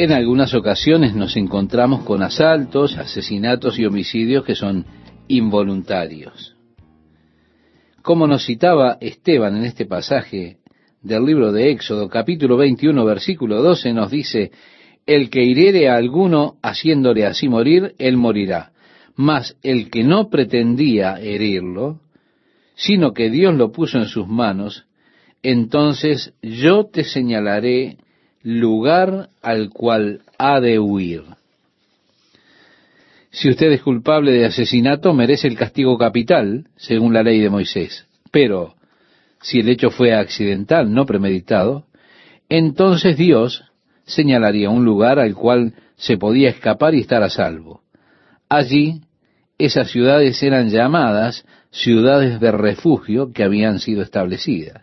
En algunas ocasiones nos encontramos con asaltos, asesinatos y homicidios que son involuntarios. Como nos citaba Esteban en este pasaje del libro de Éxodo, capítulo 21, versículo 12, nos dice, el que hiriere a alguno haciéndole así morir, él morirá. Mas el que no pretendía herirlo, sino que Dios lo puso en sus manos, entonces yo te señalaré lugar al cual ha de huir. Si usted es culpable de asesinato, merece el castigo capital, según la ley de Moisés. Pero, si el hecho fue accidental, no premeditado, entonces Dios señalaría un lugar al cual se podía escapar y estar a salvo. Allí, esas ciudades eran llamadas ciudades de refugio que habían sido establecidas.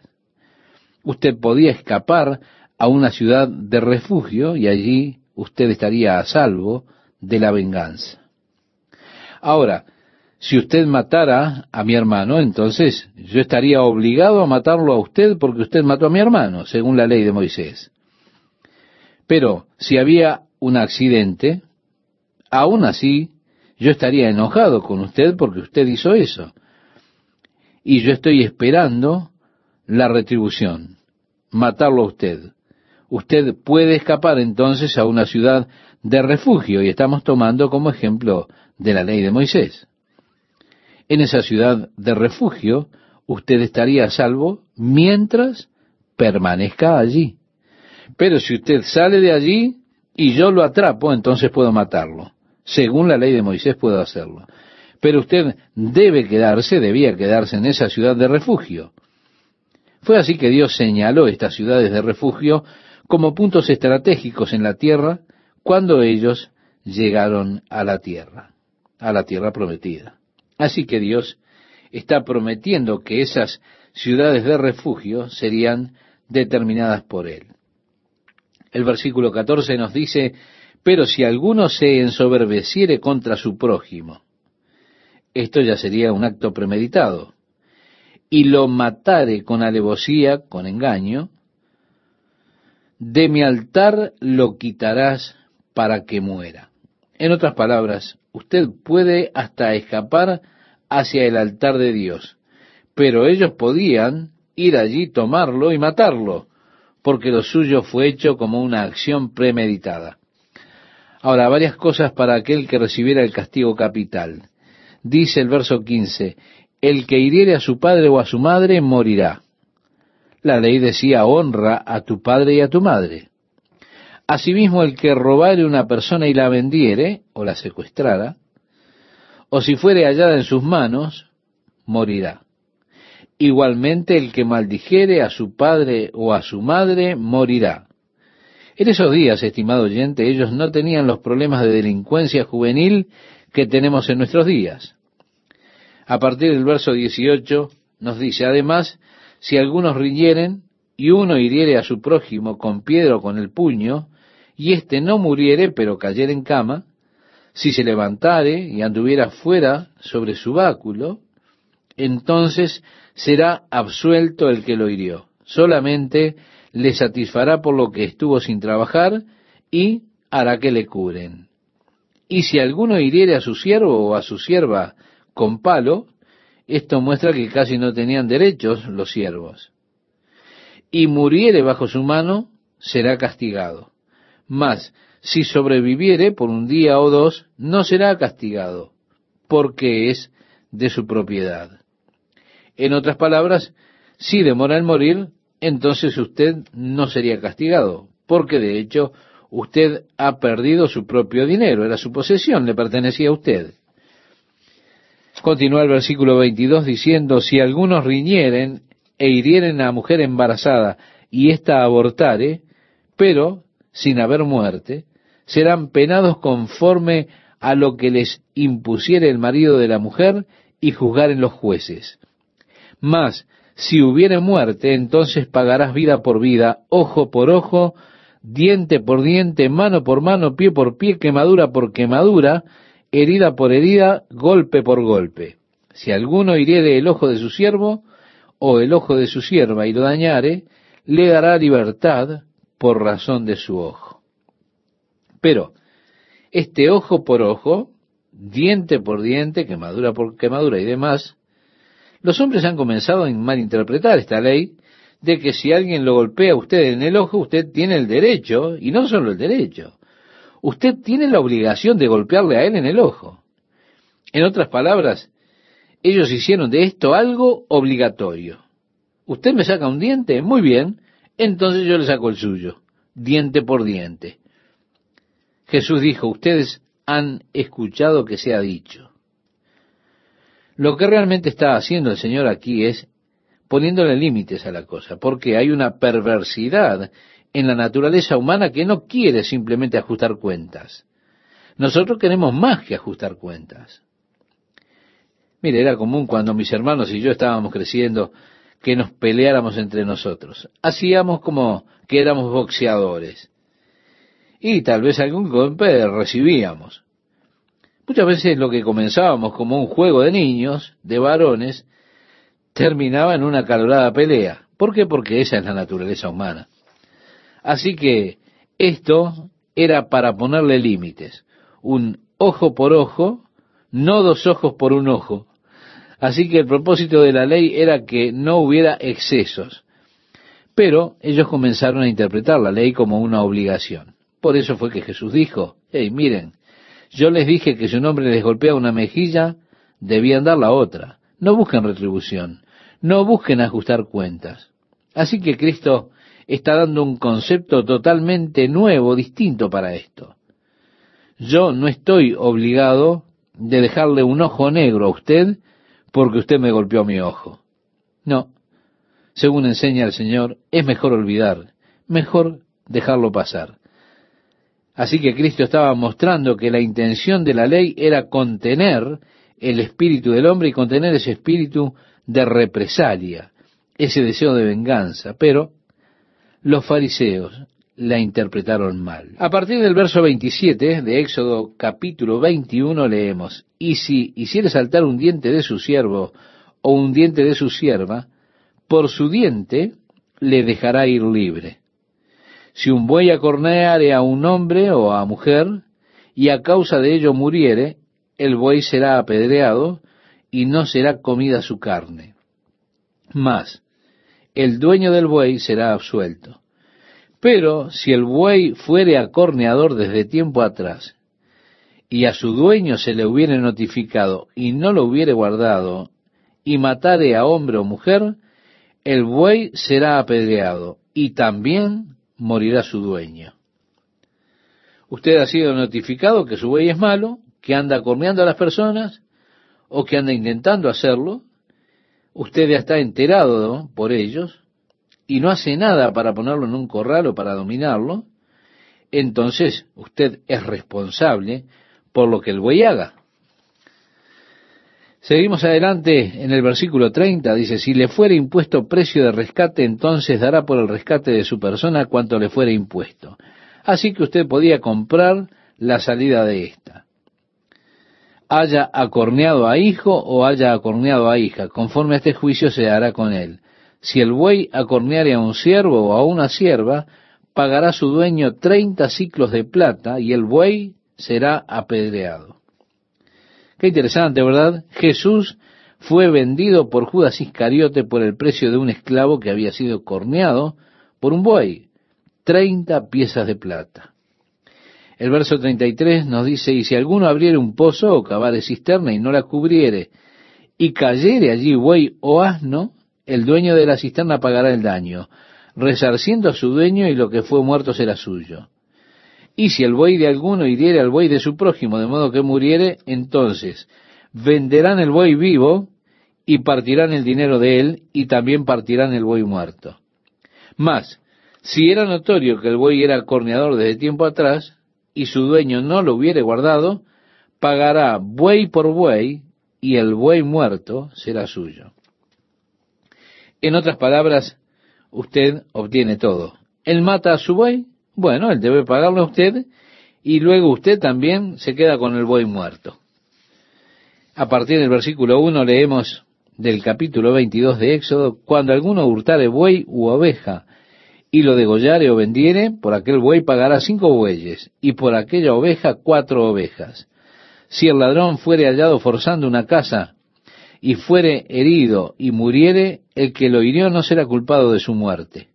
Usted podía escapar a una ciudad de refugio y allí usted estaría a salvo de la venganza. Ahora, si usted matara a mi hermano, entonces yo estaría obligado a matarlo a usted porque usted mató a mi hermano, según la ley de Moisés. Pero si había un accidente, aún así yo estaría enojado con usted porque usted hizo eso. Y yo estoy esperando la retribución, matarlo a usted. Usted puede escapar entonces a una ciudad de refugio y estamos tomando como ejemplo de la ley de Moisés. En esa ciudad de refugio usted estaría a salvo mientras permanezca allí. Pero si usted sale de allí y yo lo atrapo, entonces puedo matarlo. Según la ley de Moisés puedo hacerlo. Pero usted debe quedarse, debía quedarse en esa ciudad de refugio. Fue así que Dios señaló estas ciudades de refugio como puntos estratégicos en la tierra cuando ellos llegaron a la tierra, a la tierra prometida. Así que Dios está prometiendo que esas ciudades de refugio serían determinadas por Él. El versículo 14 nos dice, pero si alguno se ensoberbeciere contra su prójimo, esto ya sería un acto premeditado, y lo matare con alevosía, con engaño, de mi altar lo quitarás para que muera. En otras palabras, usted puede hasta escapar hacia el altar de Dios, pero ellos podían ir allí, tomarlo y matarlo, porque lo suyo fue hecho como una acción premeditada. Ahora, varias cosas para aquel que recibiera el castigo capital. Dice el verso 15, el que hiriere a su padre o a su madre morirá. La ley decía, honra a tu padre y a tu madre. Asimismo, el que robare una persona y la vendiere, o la secuestrara, o si fuere hallada en sus manos, morirá. Igualmente el que maldijere a su padre o a su madre morirá. En esos días, estimado oyente, ellos no tenían los problemas de delincuencia juvenil que tenemos en nuestros días. A partir del verso 18 nos dice, además, si algunos riñeren y uno hiriere a su prójimo con piedra o con el puño, y éste no muriere, pero cayere en cama, si se levantare y anduviera fuera sobre su báculo, entonces será absuelto el que lo hirió. Solamente le satisfará por lo que estuvo sin trabajar y hará que le curen. Y si alguno hiriere a su siervo o a su sierva con palo, esto muestra que casi no tenían derechos los siervos. Y muriere bajo su mano, será castigado. Mas, si sobreviviere por un día o dos, no será castigado, porque es de su propiedad. En otras palabras, si demora en morir, entonces usted no sería castigado, porque de hecho usted ha perdido su propio dinero, era su posesión, le pertenecía a usted. Continúa el versículo 22 diciendo, si algunos riñeren e hirieren a mujer embarazada y ésta abortare, pero sin haber muerte, serán penados conforme a lo que les impusiere el marido de la mujer y juzgaren los jueces. Mas, si hubiere muerte, entonces pagarás vida por vida, ojo por ojo, diente por diente, mano por mano, pie por pie, quemadura por quemadura, herida por herida, golpe por golpe. Si alguno hiriere el ojo de su siervo o el ojo de su sierva y lo dañare, le dará libertad por razón de su ojo. Pero este ojo por ojo, diente por diente, quemadura por quemadura y demás, los hombres han comenzado a malinterpretar esta ley de que si alguien lo golpea a usted en el ojo, usted tiene el derecho, y no solo el derecho, usted tiene la obligación de golpearle a él en el ojo. En otras palabras, ellos hicieron de esto algo obligatorio. Usted me saca un diente, muy bien, entonces yo le saco el suyo, diente por diente. Jesús dijo, ustedes han escuchado que se ha dicho. Lo que realmente está haciendo el Señor aquí es poniéndole límites a la cosa, porque hay una perversidad en la naturaleza humana que no quiere simplemente ajustar cuentas. Nosotros queremos más que ajustar cuentas. Mire, era común cuando mis hermanos y yo estábamos creciendo que nos peleáramos entre nosotros. Hacíamos como que éramos boxeadores. Y tal vez algún golpe recibíamos. Muchas veces lo que comenzábamos como un juego de niños, de varones, terminaba en una calorada pelea. ¿Por qué? Porque esa es la naturaleza humana. Así que esto era para ponerle límites. Un ojo por ojo, no dos ojos por un ojo. Así que el propósito de la ley era que no hubiera excesos. Pero ellos comenzaron a interpretar la ley como una obligación. Por eso fue que Jesús dijo, hey, miren, yo les dije que si un hombre les golpea una mejilla, debían dar la otra. No busquen retribución, no busquen ajustar cuentas. Así que Cristo está dando un concepto totalmente nuevo, distinto para esto. Yo no estoy obligado de dejarle un ojo negro a usted porque usted me golpeó mi ojo. No. Según enseña el Señor, es mejor olvidar, mejor dejarlo pasar. Así que Cristo estaba mostrando que la intención de la ley era contener el espíritu del hombre y contener ese espíritu de represalia, ese deseo de venganza. Pero los fariseos la interpretaron mal. A partir del verso 27 de Éxodo capítulo 21 leemos, y si hiciere saltar un diente de su siervo o un diente de su sierva, por su diente le dejará ir libre. Si un buey acorneare a un hombre o a mujer, y a causa de ello muriere, el buey será apedreado, y no será comida su carne. Mas, el dueño del buey será absuelto. Pero si el buey fuere acorneador desde tiempo atrás, y a su dueño se le hubiere notificado y no lo hubiere guardado, y matare a hombre o mujer, el buey será apedreado, y también morirá su dueño. Usted ha sido notificado que su buey es malo, que anda corneando a las personas, o que anda intentando hacerlo. Usted ya está enterado por ellos y no hace nada para ponerlo en un corral o para dominarlo. Entonces usted es responsable por lo que el buey haga. Seguimos adelante en el versículo 30, dice, si le fuere impuesto precio de rescate, entonces dará por el rescate de su persona cuanto le fuere impuesto. Así que usted podía comprar la salida de ésta. Haya acorneado a hijo o haya acorneado a hija, conforme a este juicio se hará con él. Si el buey acorneare a un siervo o a una sierva, pagará su dueño treinta ciclos de plata y el buey será apedreado. Qué interesante, ¿verdad? Jesús fue vendido por Judas Iscariote por el precio de un esclavo que había sido corneado por un buey, treinta piezas de plata. El verso 33 nos dice, y si alguno abriere un pozo o cavare cisterna y no la cubriere, y cayere allí buey o asno, el dueño de la cisterna pagará el daño, resarciendo a su dueño y lo que fue muerto será suyo. Y si el buey de alguno hiriere al buey de su prójimo, de modo que muriere, entonces venderán el buey vivo y partirán el dinero de él y también partirán el buey muerto. Mas, si era notorio que el buey era corneador desde tiempo atrás y su dueño no lo hubiere guardado, pagará buey por buey y el buey muerto será suyo. En otras palabras, usted obtiene todo. Él mata a su buey, bueno, él debe pagarlo a usted y luego usted también se queda con el buey muerto. A partir del versículo 1 leemos del capítulo 22 de Éxodo, cuando alguno hurtare buey u oveja y lo degollare o vendiere, por aquel buey pagará cinco bueyes, y por aquella oveja cuatro ovejas. Si el ladrón fuere hallado forzando una casa, y fuere herido y muriere, el que lo hirió no será culpado de su muerte.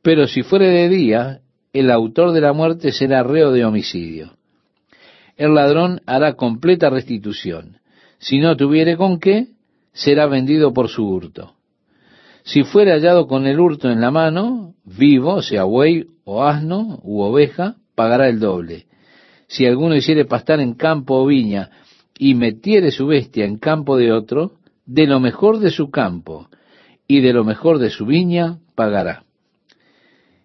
Pero si fuere de día, el autor de la muerte será reo de homicidio. El ladrón hará completa restitución. Si no tuviere con qué, será vendido por su hurto. Si fuere hallado con el hurto en la mano, vivo, sea buey o asno u oveja, pagará el doble. Si alguno hiciere pastar en campo o viña, y metiere su bestia en campo de otro, de lo mejor de su campo y de lo mejor de su viña pagará.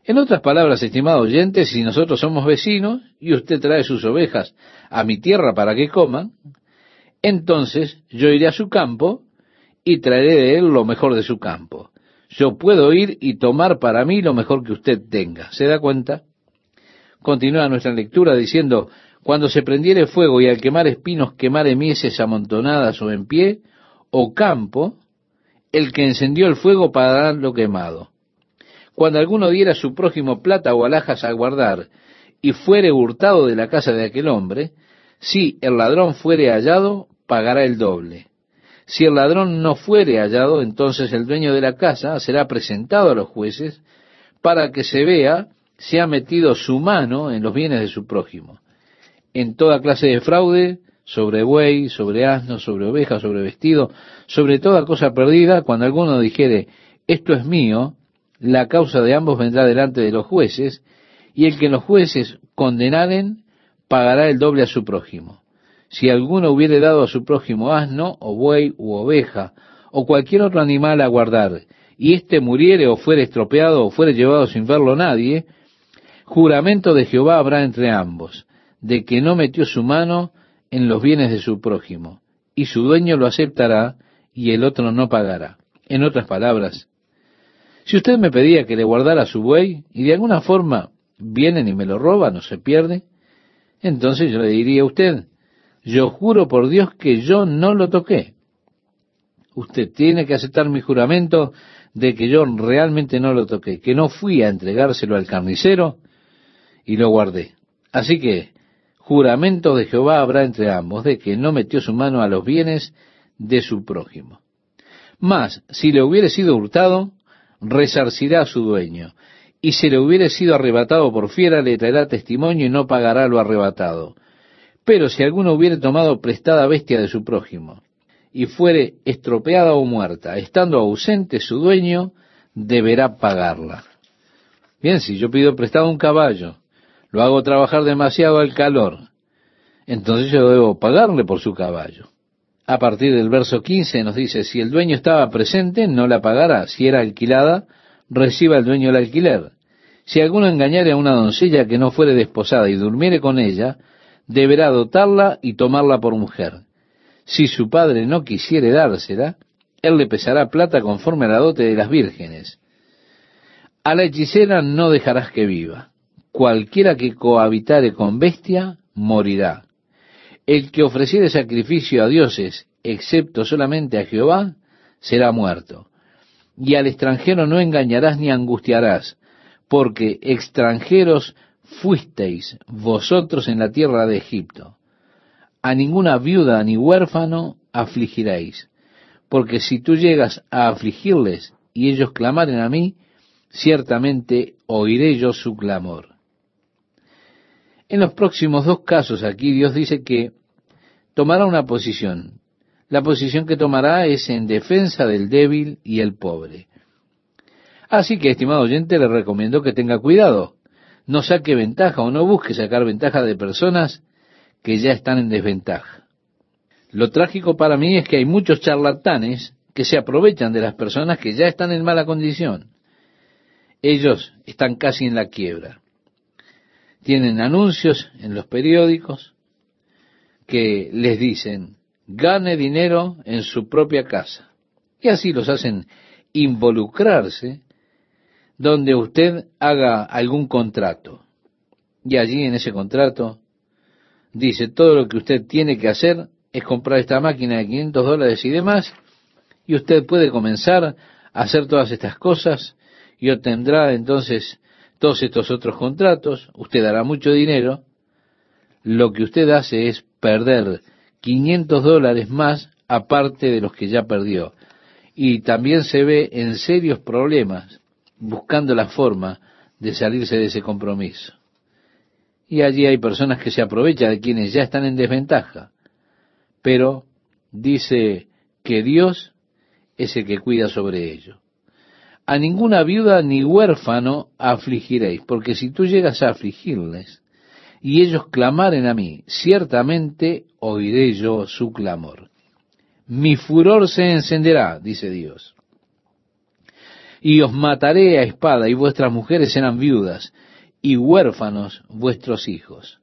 En otras palabras, estimado oyente, si nosotros somos vecinos y usted trae sus ovejas a mi tierra para que coman, entonces yo iré a su campo y traeré de él lo mejor de su campo. Yo puedo ir y tomar para mí lo mejor que usted tenga. ¿Se da cuenta? Continúa nuestra lectura diciendo, cuando se prendiere fuego y al quemar espinos quemare mieses amontonadas o en pie, o campo, el que encendió el fuego pagará lo quemado. Cuando alguno diera a su prójimo plata o alhajas a guardar, y fuere hurtado de la casa de aquel hombre, si el ladrón fuere hallado, pagará el doble. Si el ladrón no fuere hallado, entonces el dueño de la casa será presentado a los jueces para que se vea si ha metido su mano en los bienes de su prójimo en toda clase de fraude, sobre buey, sobre asno, sobre oveja, sobre vestido, sobre toda cosa perdida, cuando alguno dijere, esto es mío, la causa de ambos vendrá delante de los jueces, y el que los jueces condenaren, pagará el doble a su prójimo. Si alguno hubiere dado a su prójimo asno, o buey, u oveja, o cualquier otro animal a guardar, y éste muriere o fuere estropeado o fuere llevado sin verlo nadie, juramento de Jehová habrá entre ambos de que no metió su mano en los bienes de su prójimo, y su dueño lo aceptará y el otro no pagará. En otras palabras, si usted me pedía que le guardara su buey y de alguna forma vienen y me lo roban o se pierde, entonces yo le diría a usted, yo juro por Dios que yo no lo toqué. Usted tiene que aceptar mi juramento de que yo realmente no lo toqué, que no fui a entregárselo al carnicero y lo guardé. Así que juramento de Jehová habrá entre ambos, de que no metió su mano a los bienes de su prójimo. Mas, si le hubiere sido hurtado, resarcirá a su dueño, y si le hubiere sido arrebatado por fiera, le traerá testimonio y no pagará lo arrebatado. Pero si alguno hubiere tomado prestada bestia de su prójimo, y fuere estropeada o muerta, estando ausente su dueño, deberá pagarla. Bien, si yo pido prestado un caballo, lo hago trabajar demasiado al calor, entonces yo debo pagarle por su caballo. A partir del verso 15 nos dice, si el dueño estaba presente, no la pagará. Si era alquilada, reciba el dueño el alquiler. Si alguno engañare a una doncella que no fuere desposada y durmiere con ella, deberá dotarla y tomarla por mujer. Si su padre no quisiere dársela, él le pesará plata conforme a la dote de las vírgenes. A la hechicera no dejarás que viva cualquiera que cohabitare con bestia morirá. El que ofreciere sacrificio a dioses, excepto solamente a Jehová, será muerto. Y al extranjero no engañarás ni angustiarás, porque extranjeros fuisteis vosotros en la tierra de Egipto. A ninguna viuda ni huérfano afligiréis, porque si tú llegas a afligirles y ellos clamaren a mí, ciertamente oiré yo su clamor. En los próximos dos casos aquí Dios dice que tomará una posición. La posición que tomará es en defensa del débil y el pobre. Así que, estimado oyente, le recomiendo que tenga cuidado. No saque ventaja o no busque sacar ventaja de personas que ya están en desventaja. Lo trágico para mí es que hay muchos charlatanes que se aprovechan de las personas que ya están en mala condición. Ellos están casi en la quiebra tienen anuncios en los periódicos que les dicen, gane dinero en su propia casa. Y así los hacen involucrarse donde usted haga algún contrato. Y allí en ese contrato dice, todo lo que usted tiene que hacer es comprar esta máquina de 500 dólares y demás, y usted puede comenzar a hacer todas estas cosas, y obtendrá entonces todos estos otros contratos, usted dará mucho dinero, lo que usted hace es perder 500 dólares más aparte de los que ya perdió. Y también se ve en serios problemas buscando la forma de salirse de ese compromiso. Y allí hay personas que se aprovechan de quienes ya están en desventaja. Pero dice que Dios es el que cuida sobre ello. A ninguna viuda ni huérfano afligiréis, porque si tú llegas a afligirles y ellos clamaren a mí, ciertamente oiré yo su clamor. Mi furor se encenderá, dice Dios. Y os mataré a espada, y vuestras mujeres serán viudas, y huérfanos vuestros hijos.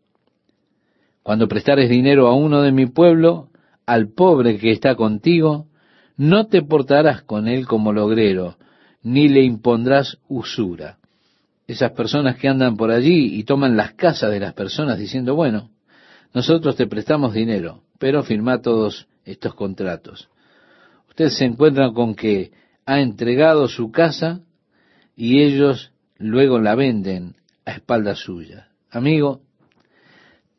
Cuando prestares dinero a uno de mi pueblo, al pobre que está contigo, no te portarás con él como logrero, ni le impondrás usura. Esas personas que andan por allí y toman las casas de las personas diciendo, bueno, nosotros te prestamos dinero, pero firma todos estos contratos. Usted se encuentra con que ha entregado su casa y ellos luego la venden a espaldas suyas. Amigo,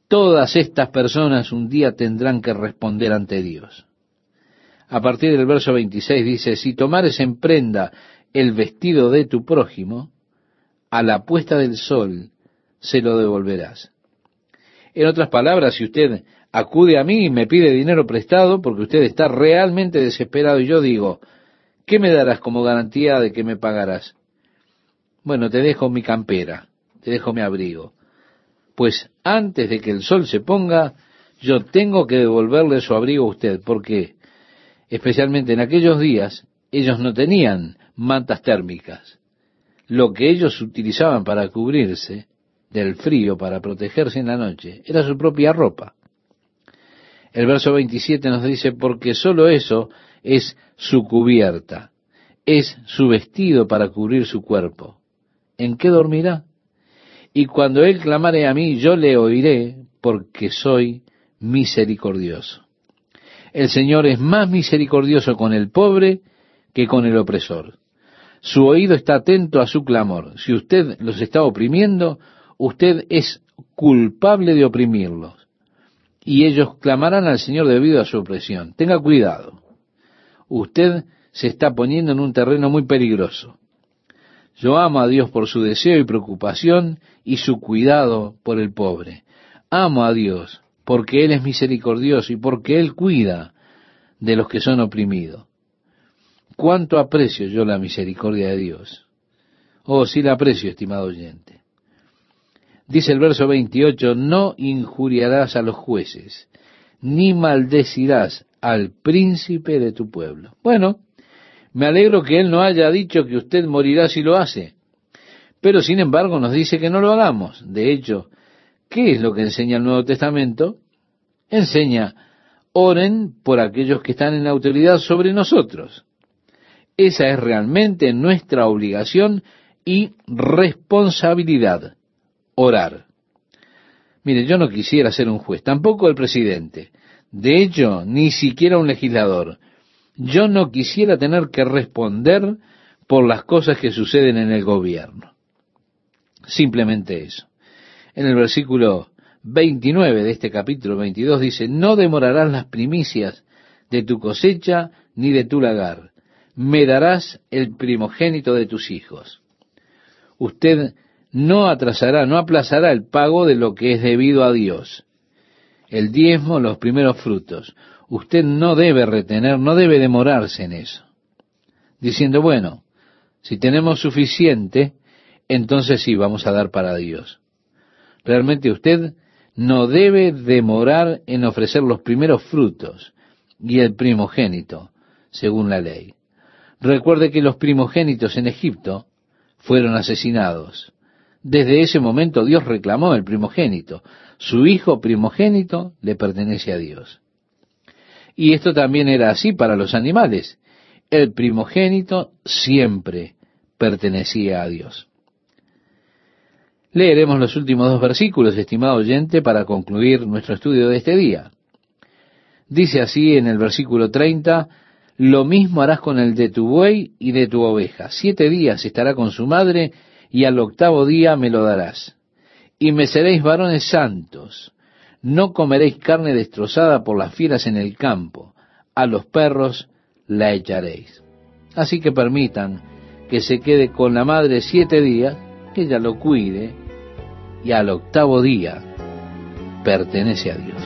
todas estas personas un día tendrán que responder ante Dios. A partir del verso 26 dice, si tomares en prenda el vestido de tu prójimo, a la puesta del sol se lo devolverás. En otras palabras, si usted acude a mí y me pide dinero prestado porque usted está realmente desesperado y yo digo, ¿qué me darás como garantía de que me pagarás? Bueno, te dejo mi campera, te dejo mi abrigo. Pues antes de que el sol se ponga, yo tengo que devolverle su abrigo a usted, porque especialmente en aquellos días ellos no tenían mantas térmicas. Lo que ellos utilizaban para cubrirse del frío, para protegerse en la noche, era su propia ropa. El verso 27 nos dice, porque sólo eso es su cubierta, es su vestido para cubrir su cuerpo. ¿En qué dormirá? Y cuando él clamare a mí, yo le oiré, porque soy misericordioso. El Señor es más misericordioso con el pobre que con el opresor. Su oído está atento a su clamor. Si usted los está oprimiendo, usted es culpable de oprimirlos. Y ellos clamarán al Señor debido a su opresión. Tenga cuidado. Usted se está poniendo en un terreno muy peligroso. Yo amo a Dios por su deseo y preocupación y su cuidado por el pobre. Amo a Dios porque Él es misericordioso y porque Él cuida de los que son oprimidos. ¿Cuánto aprecio yo la misericordia de Dios? Oh, sí la aprecio, estimado oyente. Dice el verso 28, no injuriarás a los jueces, ni maldecirás al príncipe de tu pueblo. Bueno, me alegro que él no haya dicho que usted morirá si lo hace, pero sin embargo nos dice que no lo hagamos. De hecho, ¿qué es lo que enseña el Nuevo Testamento? Enseña, oren por aquellos que están en autoridad sobre nosotros. Esa es realmente nuestra obligación y responsabilidad, orar. Mire, yo no quisiera ser un juez, tampoco el presidente. De hecho, ni siquiera un legislador. Yo no quisiera tener que responder por las cosas que suceden en el gobierno. Simplemente eso. En el versículo 29 de este capítulo 22 dice, no demorarás las primicias de tu cosecha ni de tu lagar me darás el primogénito de tus hijos. Usted no atrasará, no aplazará el pago de lo que es debido a Dios. El diezmo, los primeros frutos. Usted no debe retener, no debe demorarse en eso. Diciendo, bueno, si tenemos suficiente, entonces sí vamos a dar para Dios. Realmente usted no debe demorar en ofrecer los primeros frutos y el primogénito, según la ley. Recuerde que los primogénitos en Egipto fueron asesinados. Desde ese momento Dios reclamó el primogénito. Su hijo primogénito le pertenece a Dios. Y esto también era así para los animales. El primogénito siempre pertenecía a Dios. Leeremos los últimos dos versículos, estimado oyente, para concluir nuestro estudio de este día. Dice así en el versículo 30, Lo mismo harás con el de tu buey y de tu oveja. Siete días estará con su madre y al octavo día me lo darás. Y me seréis varones santos. No comeréis carne destrozada por las fieras en el campo. A los perros la echaréis. Así que permitan que se quede con la madre siete días, que ella lo cuide, y al octavo día pertenece a Dios.